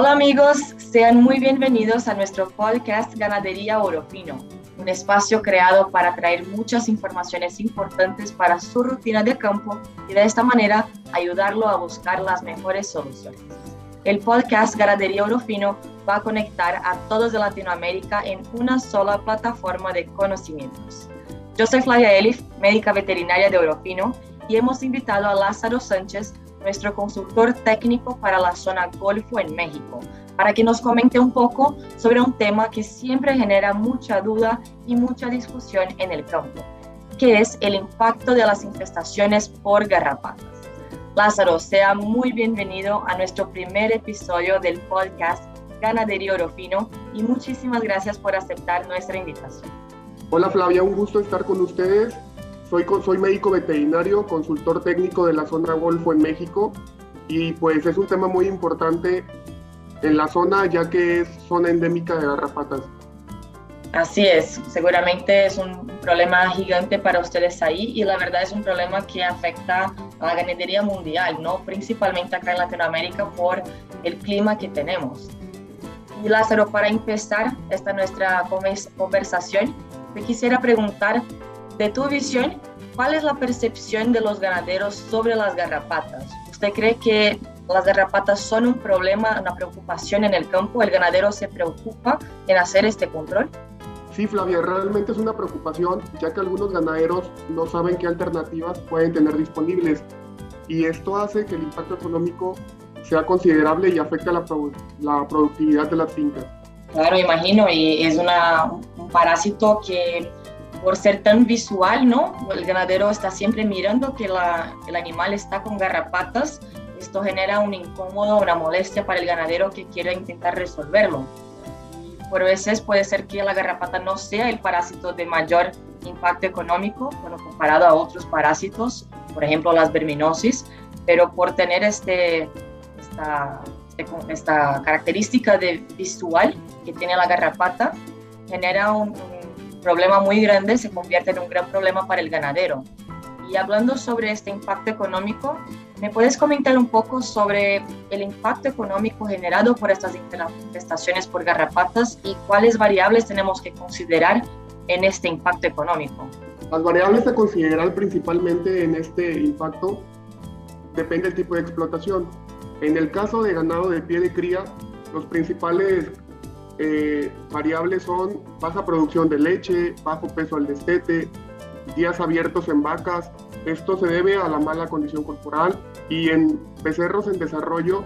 Hola amigos, sean muy bienvenidos a nuestro podcast Ganadería Orofino, un espacio creado para traer muchas informaciones importantes para su rutina de campo y de esta manera ayudarlo a buscar las mejores soluciones. El podcast Ganadería Orofino va a conectar a todos de Latinoamérica en una sola plataforma de conocimientos. Yo soy Flavia Elif, médica veterinaria de Orofino, y hemos invitado a Lázaro Sánchez, nuestro consultor técnico para la zona Golfo en México, para que nos comente un poco sobre un tema que siempre genera mucha duda y mucha discusión en el campo, que es el impacto de las infestaciones por garrapatas. Lázaro, sea muy bienvenido a nuestro primer episodio del podcast Ganadería Orofino y muchísimas gracias por aceptar nuestra invitación. Hola Flavia, un gusto estar con ustedes soy, soy médico veterinario, consultor técnico de la zona Golfo en México y pues es un tema muy importante en la zona ya que es zona endémica de garrapatas. Así es, seguramente es un problema gigante para ustedes ahí y la verdad es un problema que afecta a la ganadería mundial, ¿no? principalmente acá en Latinoamérica por el clima que tenemos. Y Lázaro, para empezar esta nuestra conversación, te quisiera preguntar de tu visión, ¿cuál es la percepción de los ganaderos sobre las garrapatas? ¿Usted cree que las garrapatas son un problema, una preocupación en el campo? ¿El ganadero se preocupa en hacer este control? Sí, Flavia, realmente es una preocupación, ya que algunos ganaderos no saben qué alternativas pueden tener disponibles. Y esto hace que el impacto económico sea considerable y afecte la, la productividad de las fincas. Claro, imagino, y es una, un parásito que por ser tan visual, ¿no? El ganadero está siempre mirando que el animal está con garrapatas. Esto genera un incómodo, una molestia para el ganadero que quiere intentar resolverlo. Por veces puede ser que la garrapata no sea el parásito de mayor impacto económico cuando comparado a otros parásitos, por ejemplo las verminosis, pero por tener este, esta, este, esta característica de visual que tiene la garrapata, genera un problema muy grande se convierte en un gran problema para el ganadero. Y hablando sobre este impacto económico, ¿me puedes comentar un poco sobre el impacto económico generado por estas infestaciones por garrapatas y cuáles variables tenemos que considerar en este impacto económico? Las variables a considerar principalmente en este impacto depende del tipo de explotación. En el caso de ganado de pie de cría, los principales eh, variables son baja producción de leche, bajo peso al destete, días abiertos en vacas. Esto se debe a la mala condición corporal y en becerros en desarrollo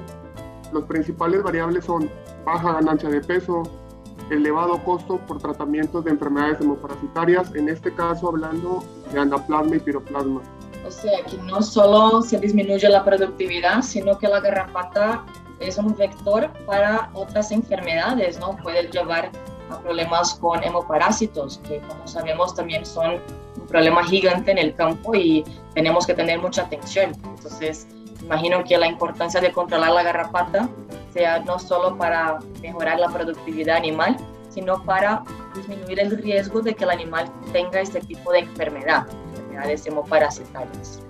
los principales variables son baja ganancia de peso, elevado costo por tratamientos de enfermedades hemoparasitarias, en este caso hablando de anaplasma y piroplasma. O sea, que no solo se disminuye la productividad, sino que la garrapata es un vector para otras enfermedades, ¿no? Puede llevar a problemas con hemoparásitos, que como sabemos también son un problema gigante en el campo y tenemos que tener mucha atención. Entonces, imagino que la importancia de controlar la garrapata sea no solo para mejorar la productividad animal, sino para disminuir el riesgo de que el animal tenga este tipo de enfermedad, enfermedades hemoparasitarias.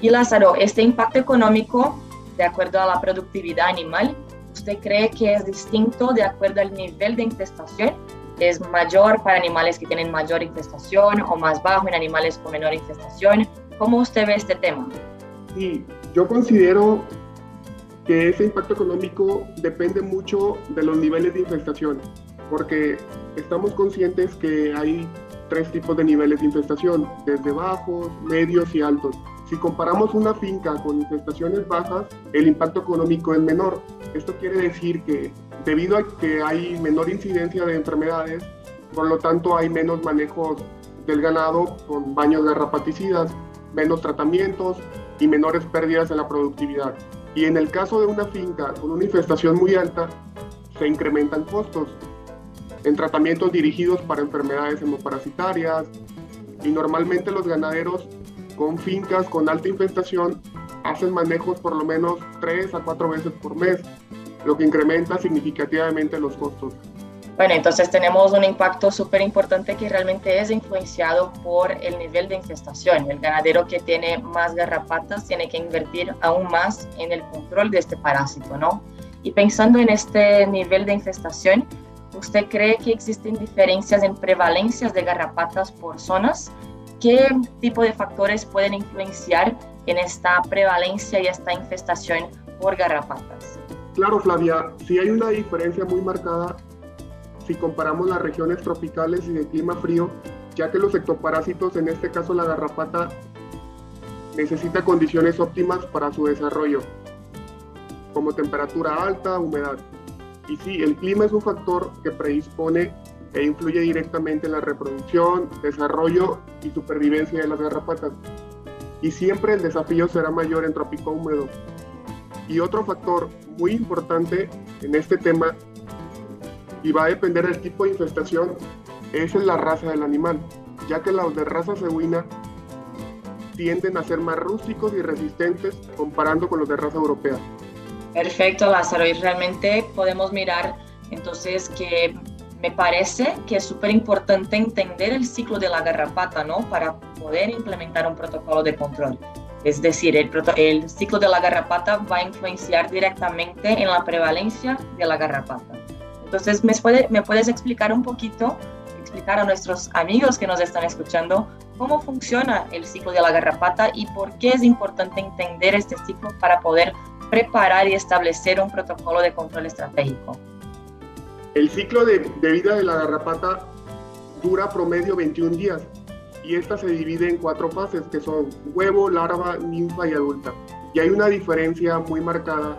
Y Lázaro, este impacto económico de acuerdo a la productividad animal, ¿usted cree que es distinto de acuerdo al nivel de infestación? ¿Es mayor para animales que tienen mayor infestación o más bajo en animales con menor infestación? ¿Cómo usted ve este tema? Sí, yo considero que ese impacto económico depende mucho de los niveles de infestación, porque estamos conscientes que hay tres tipos de niveles de infestación, desde bajos, medios y altos. Si comparamos una finca con infestaciones bajas, el impacto económico es menor. Esto quiere decir que debido a que hay menor incidencia de enfermedades, por lo tanto hay menos manejos del ganado con baños de garrapaticidas, menos tratamientos y menores pérdidas en la productividad. Y en el caso de una finca con una infestación muy alta, se incrementan costos en tratamientos dirigidos para enfermedades hemoparasitarias y normalmente los ganaderos con fincas con alta infestación hacen manejos por lo menos tres a cuatro veces por mes, lo que incrementa significativamente los costos. Bueno, entonces tenemos un impacto súper importante que realmente es influenciado por el nivel de infestación. El ganadero que tiene más garrapatas tiene que invertir aún más en el control de este parásito, ¿no? Y pensando en este nivel de infestación, ¿usted cree que existen diferencias en prevalencias de garrapatas por zonas? ¿Qué tipo de factores pueden influenciar en esta prevalencia y esta infestación por garrapatas? Claro, Flavia, sí hay una diferencia muy marcada si comparamos las regiones tropicales y de clima frío, ya que los ectoparásitos, en este caso la garrapata, necesita condiciones óptimas para su desarrollo, como temperatura alta, humedad. Y sí, el clima es un factor que predispone e influye directamente en la reproducción, desarrollo y supervivencia de las garrapatas. Y siempre el desafío será mayor en trópico húmedo. Y otro factor muy importante en este tema, y va a depender del tipo de infestación, es la raza del animal, ya que los de raza cebuina tienden a ser más rústicos y resistentes comparando con los de raza europea. Perfecto, Lázaro, y realmente podemos mirar entonces que me parece que es súper importante entender el ciclo de la garrapata, ¿no? Para poder implementar un protocolo de control. Es decir, el, ciclo de la garrapata va a influenciar directamente en la prevalencia de la garrapata. Entonces, ¿me, puede, ¿me puedes explicar un poquito, explicar a nuestros amigos que nos están escuchando cómo funciona el ciclo de la garrapata y por qué es importante entender este ciclo para poder preparar y establecer un protocolo de control estratégico? El ciclo de, vida de la garrapata dura promedio 21 días y esta se divide en cuatro fases que son huevo, larva, ninfa y adulta. Y hay una diferencia muy marcada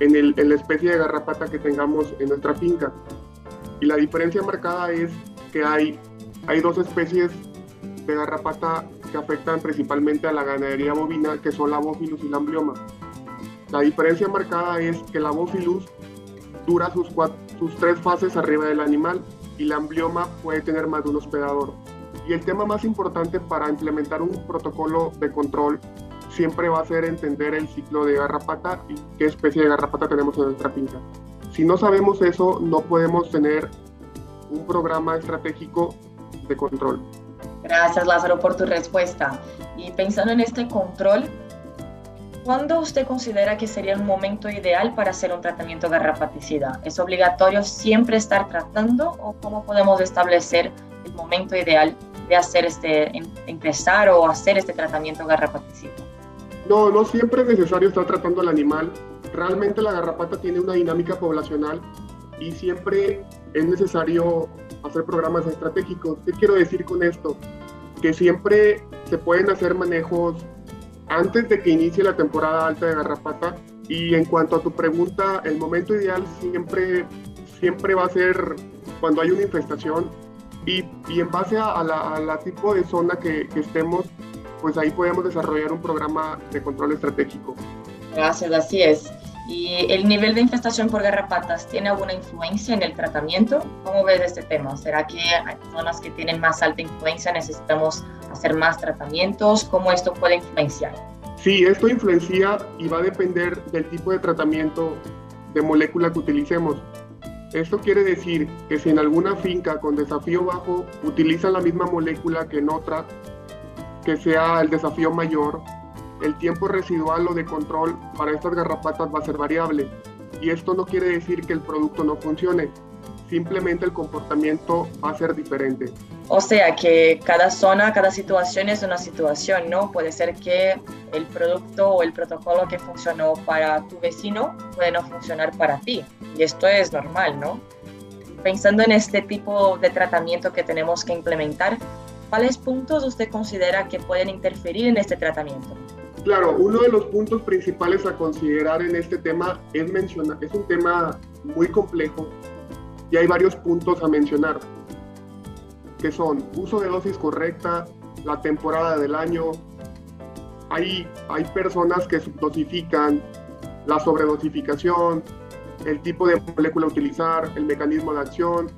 en, el, la especie de garrapata que tengamos en nuestra finca. Y la diferencia marcada es que hay, hay dos especies de garrapata que afectan principalmente a la ganadería bovina, que son la Bófilus y la Amblioma. La diferencia marcada es que la Bófilus dura sus, sus tres fases arriba del animal y la amblioma puede tener más de un hospedador. Y el tema más importante para implementar un protocolo de control siempre va a ser entender el ciclo de garrapata y qué especie de garrapata tenemos en nuestra finca. Si no sabemos eso, no podemos tener un programa estratégico de control. Gracias Lázaro por tu respuesta. Y pensando en este control, ¿Cuándo usted considera que sería el momento ideal para hacer un tratamiento garrapaticida? ¿Es obligatorio siempre estar tratando o cómo podemos establecer el momento ideal de hacer este, em, empezar o hacer este tratamiento garrapaticida? No, no siempre es necesario estar tratando al animal. Realmente la garrapata tiene una dinámica poblacional y siempre es necesario hacer programas estratégicos. ¿Qué quiero decir con esto? Que siempre se pueden hacer manejos antes de que inicie la temporada alta de garrapata. Y en cuanto a tu pregunta, el momento ideal siempre, siempre va a ser cuando hay una infestación y, y en base a, la, tipo de zona que, que, estemos, pues ahí podemos desarrollar un programa de control estratégico. Gracias, así es. ¿Y el nivel de infestación por garrapatas tiene alguna influencia en el tratamiento? ¿Cómo ves este tema? ¿Será que hay zonas que tienen más alta influencia necesitamos hacer más tratamientos? ¿Cómo esto puede influenciar? Sí, esto influencia y va a depender del tipo de tratamiento de molécula que utilicemos. Esto quiere decir que si en alguna finca con desafío bajo utilizan la misma molécula que en otra, que sea el desafío mayor, el tiempo residual o de control para estas garrapatas va a ser variable. Y esto no quiere decir que el producto no funcione, simplemente el comportamiento va a ser diferente. O sea que cada zona, cada situación es una situación, ¿no? Puede ser que el producto o el protocolo que funcionó para tu vecino puede no funcionar para ti. Y esto es normal, ¿no? Pensando en este tipo de tratamiento que tenemos que implementar, ¿cuáles puntos usted considera que pueden interferir en este tratamiento? Claro, uno de los puntos principales a considerar en este tema es mencionar, es un tema muy complejo y hay varios puntos a mencionar, que son uso de dosis correcta, la temporada del año, hay, hay personas que subdosifican, la sobredosificación, el tipo de molécula a utilizar, el mecanismo de acción,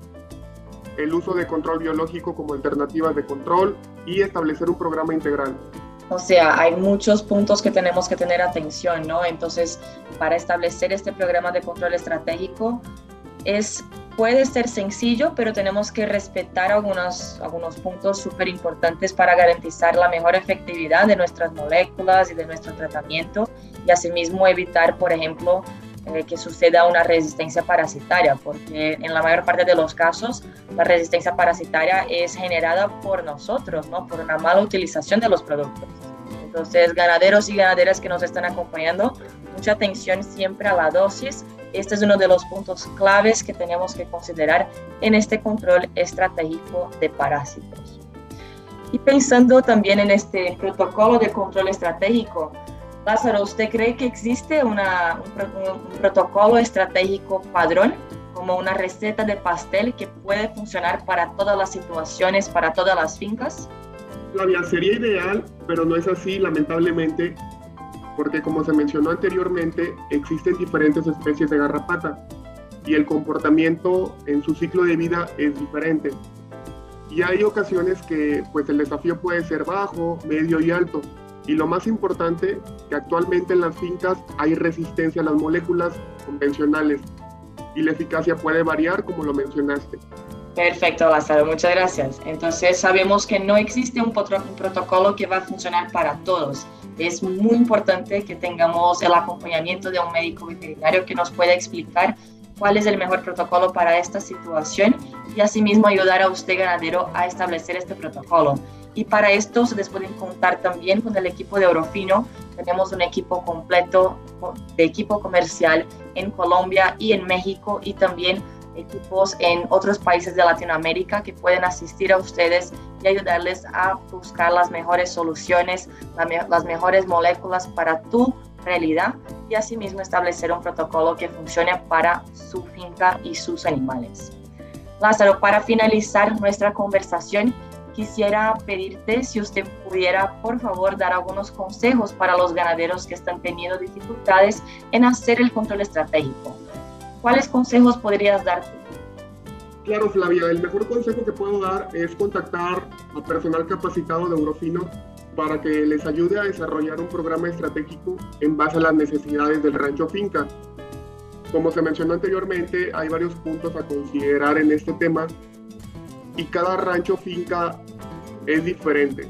el uso de control biológico como alternativas de control y establecer un programa integral. O sea, hay muchos puntos que tenemos que tener atención, ¿no? Entonces, para establecer este programa de control estratégico, es, puede ser sencillo, pero tenemos que respetar algunos, algunos puntos súper importantes para garantizar la mejor efectividad de nuestras moléculas y de nuestro tratamiento y asimismo evitar, por ejemplo, que suceda una resistencia parasitaria, porque en la mayor parte de los casos la resistencia parasitaria es generada por nosotros, ¿no? por una mala utilización de los productos. Entonces, ganaderos y ganaderas que nos están acompañando, mucha atención siempre a la dosis. Este es uno de los puntos claves que tenemos que considerar en este control estratégico de parásitos. Y pensando también en este protocolo de control estratégico, Lázaro, ¿usted cree que existe una, un, protocolo estratégico padrón, como una receta de pastel que puede funcionar para todas las situaciones, para todas las fincas? Flavia, sería ideal, pero no es así, lamentablemente, porque como se mencionó anteriormente, existen diferentes especies de garrapata y el comportamiento en su ciclo de vida es diferente. Y hay ocasiones que pues el desafío puede ser bajo, medio y alto. Y lo más importante, que actualmente en las fincas hay resistencia a las moléculas convencionales y la eficacia puede variar como lo mencionaste. Perfecto, Lázaro, muchas gracias. Entonces sabemos que no existe un, un protocolo que va a funcionar para todos. Es muy importante que tengamos el acompañamiento de un médico veterinario que nos pueda explicar cuál es el mejor protocolo para esta situación y asimismo ayudar a usted ganadero a establecer este protocolo. Y para esto ustedes pueden contar también con el equipo de Orofino. Tenemos un equipo completo de equipo comercial en Colombia y en México y también equipos en otros países de Latinoamérica que pueden asistir a ustedes y ayudarles a buscar las mejores soluciones, las mejores moléculas para tu realidad y asimismo establecer un protocolo que funcione para su finca y sus animales. Lázaro, para finalizar nuestra conversación, quisiera pedirte si usted pudiera, por favor, dar algunos consejos para los ganaderos que están teniendo dificultades en hacer el control estratégico. ¿Cuáles consejos podrías dar Claro, Flavia, el mejor consejo que puedo dar es contactar a personal capacitado de Eurofino para que les ayude a desarrollar un programa estratégico en base a las necesidades del rancho finca. Como se mencionó anteriormente, hay varios puntos a considerar en este tema y cada rancho finca es diferente.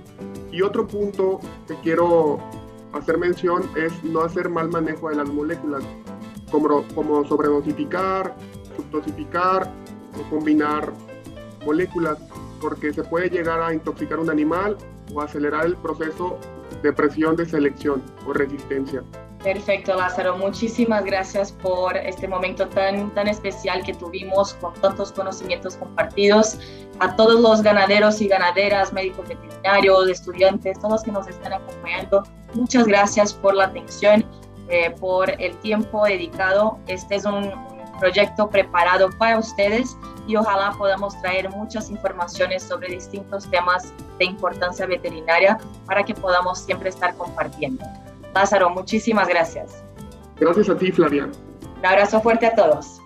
Y otro punto que quiero hacer mención es no hacer mal manejo de las moléculas, como, sobredosificar, subdosificar o combinar moléculas, porque se puede llegar a intoxicar un animal o acelerar el proceso de presión de selección o resistencia. Perfecto, Lázaro. Muchísimas gracias por este momento tan, tan especial que tuvimos con tantos conocimientos compartidos. A todos los ganaderos y ganaderas, médicos veterinarios, estudiantes, todos los que nos están acompañando, muchas gracias por la atención, eh, por el tiempo dedicado. Este es un, un proyecto preparado para ustedes y ojalá podamos traer muchas informaciones sobre distintos temas de importancia veterinaria para que podamos siempre estar compartiendo. Lázaro, muchísimas gracias. Gracias a ti, Flavia. Un abrazo fuerte a todos.